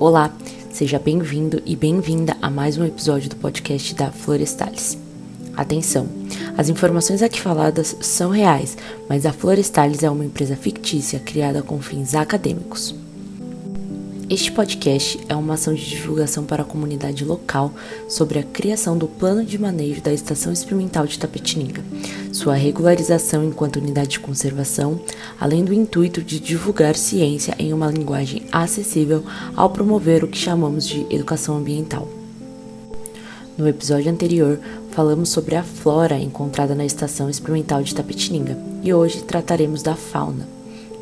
Olá, seja bem-vindo e bem-vinda a mais um episódio do podcast da Florestalis. Atenção, as informações aqui faladas são reais, mas a Florestalis é uma empresa fictícia criada com fins acadêmicos. Este podcast é uma ação de divulgação para a comunidade local sobre a criação do plano de manejo da Estação Experimental de Tapetininga, sua regularização enquanto unidade de conservação, além do intuito de divulgar ciência em uma linguagem acessível ao promover o que chamamos de educação ambiental. No episódio anterior, falamos sobre a flora encontrada na Estação Experimental de Tapetininga e hoje trataremos da fauna.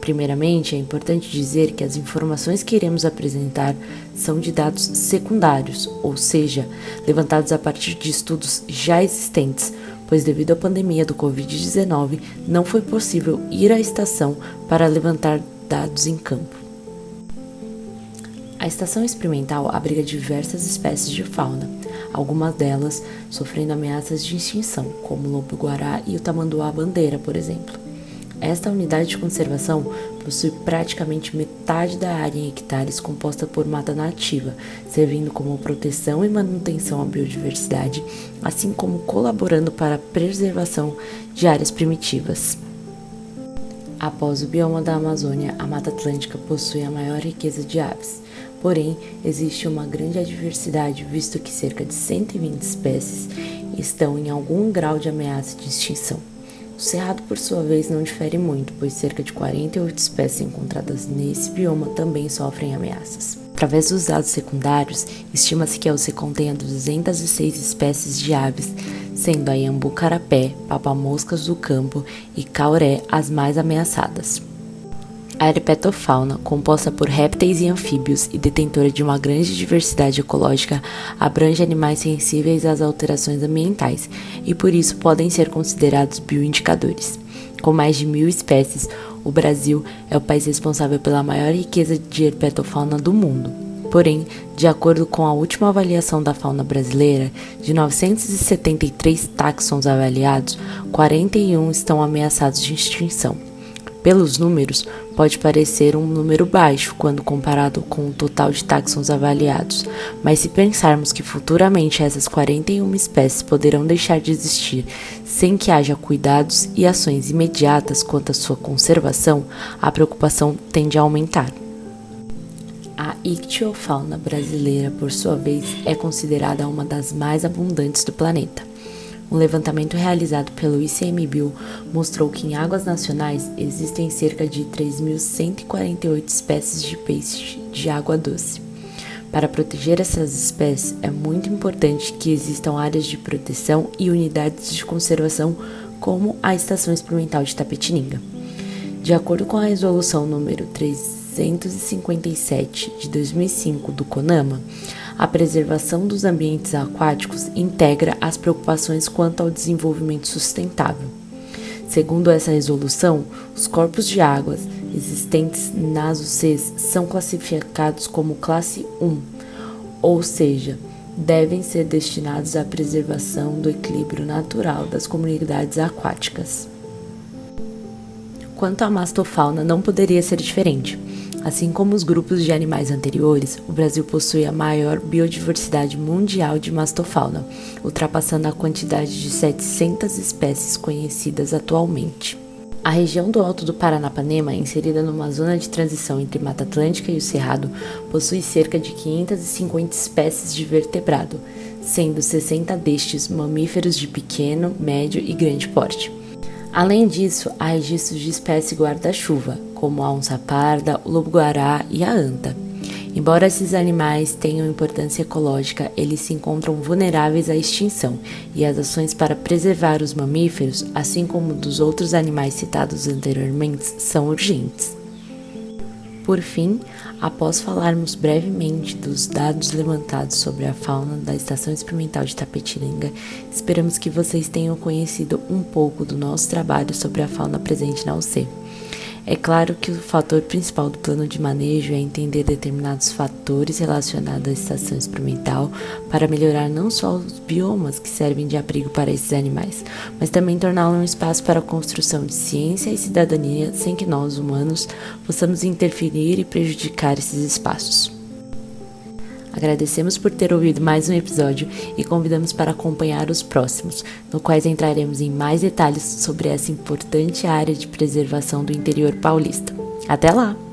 Primeiramente, é importante dizer que as informações que iremos apresentar são de dados secundários, ou seja, levantados a partir de estudos já existentes, pois devido à pandemia do Covid-19 não foi possível ir à estação para levantar dados em campo. A estação experimental abriga diversas espécies de fauna, algumas delas sofrendo ameaças de extinção, como o lobo-guará e o tamanduá-bandeira, por exemplo. Esta unidade de conservação possui praticamente metade da área em hectares composta por mata nativa, servindo como proteção e manutenção à biodiversidade, assim como colaborando para a preservação de áreas primitivas. Após o bioma da Amazônia, a Mata Atlântica possui a maior riqueza de aves. Porém, existe uma grande adversidade, visto que cerca de 120 espécies estão em algum grau de ameaça de extinção. O cerrado, por sua vez, não difere muito, pois cerca de 48 espécies encontradas nesse bioma também sofrem ameaças. Através dos dados secundários, estima-se que UC contenha 206 espécies de aves, sendo a iambu-carapé, papamoscas do campo e cauré as mais ameaçadas. A herpetofauna, composta por répteis e anfíbios e detentora de uma grande diversidade ecológica, abrange animais sensíveis às alterações ambientais e por isso podem ser considerados bioindicadores. Com mais de mil espécies, o Brasil é o país responsável pela maior riqueza de herpetofauna do mundo. Porém, de acordo com a última avaliação da fauna brasileira, de 973 táxons avaliados, 41 estão ameaçados de extinção. Pelos números, pode parecer um número baixo quando comparado com o total de táxons avaliados, mas se pensarmos que futuramente essas 41 espécies poderão deixar de existir sem que haja cuidados e ações imediatas quanto à sua conservação, a preocupação tende a aumentar. A ictiofauna brasileira, por sua vez, é considerada uma das mais abundantes do planeta. Um levantamento realizado pelo ICMBio mostrou que em águas nacionais existem cerca de 3.148 espécies de peixes de água doce. Para proteger essas espécies, é muito importante que existam áreas de proteção e unidades de conservação, como a Estação Experimental de Tapetininga. De acordo com a resolução número 357 de 2005 do CONAMA, a preservação dos ambientes aquáticos integra as preocupações quanto ao desenvolvimento sustentável. Segundo essa resolução, os corpos de águas existentes nas UCs são classificados como classe 1, ou seja, devem ser destinados à preservação do equilíbrio natural das comunidades aquáticas. Quanto à mastofauna, não poderia ser diferente. Assim como os grupos de animais anteriores, o Brasil possui a maior biodiversidade mundial de mastofauna, ultrapassando a quantidade de 700 espécies conhecidas atualmente. A região do Alto do Paranapanema, inserida numa zona de transição entre Mata Atlântica e o Cerrado, possui cerca de 550 espécies de vertebrado, sendo 60 destes mamíferos de pequeno, médio e grande porte. Além disso, há registros de espécies guarda-chuva, como a onça parda, o lobo-guará e a anta. Embora esses animais tenham importância ecológica, eles se encontram vulneráveis à extinção e as ações para preservar os mamíferos, assim como dos outros animais citados anteriormente, são urgentes. Por fim, após falarmos brevemente dos dados levantados sobre a fauna da Estação Experimental de Tapetininga, esperamos que vocês tenham conhecido um pouco do nosso trabalho sobre a fauna presente na UC. É claro que o fator principal do plano de manejo é entender determinados fatores relacionados à estação experimental para melhorar não só os biomas que servem de abrigo para esses animais, mas também torná-lo um espaço para a construção de ciência e cidadania sem que nós, humanos, possamos interferir e prejudicar esses espaços. Agradecemos por ter ouvido mais um episódio e convidamos para acompanhar os próximos, no quais entraremos em mais detalhes sobre essa importante área de preservação do interior paulista. Até lá!